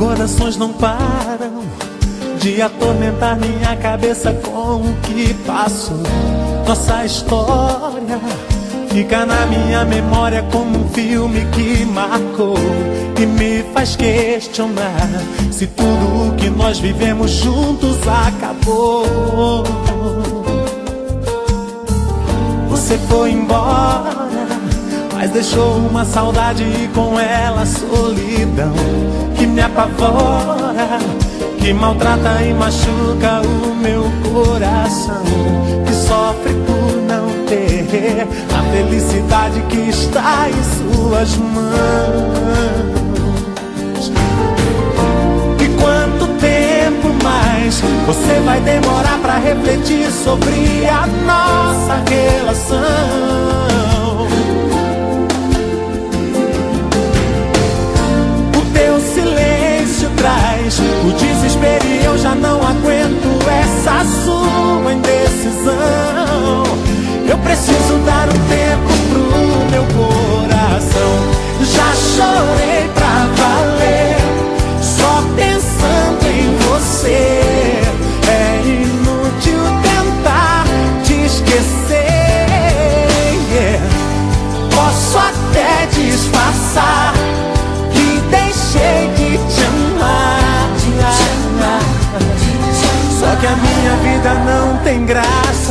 Recordações não param de atormentar minha cabeça com o que passo. Nossa história fica na minha memória como um filme que marcou e me faz questionar se tudo o que nós vivemos juntos acabou. Você foi embora, mas deixou uma saudade e com ela solidão me apavora, que maltrata e machuca o meu coração, que sofre por não ter a felicidade que está em suas mãos. E quanto tempo mais você vai demorar para refletir sobre a nossa relação?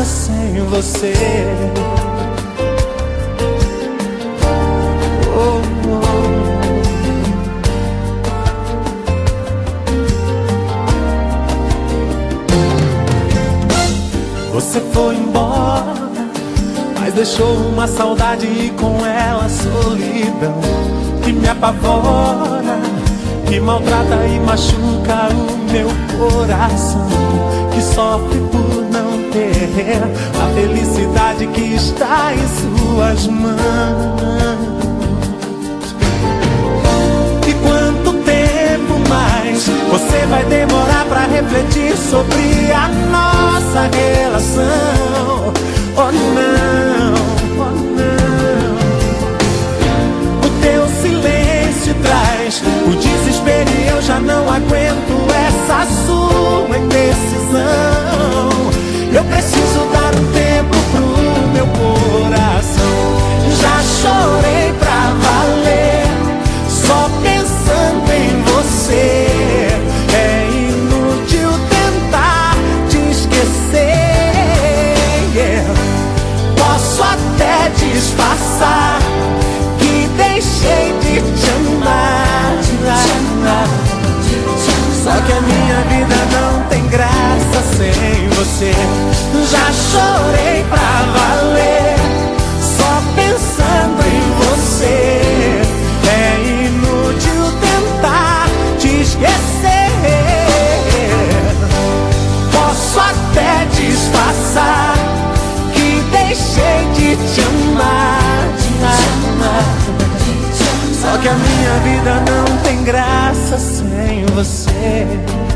Sem você. Oh, oh. Você foi embora, mas deixou uma saudade e com ela solidão que me apavora, que maltrata e machuca o meu coração, que sofre por não ter a felicidade que está em suas mãos. E quanto tempo mais você vai demorar para refletir sobre a nossa relação? Oh não, oh não. O teu silêncio traz o desespero e eu já não aguento essa sua indecisão. Vida não tem graça sem você.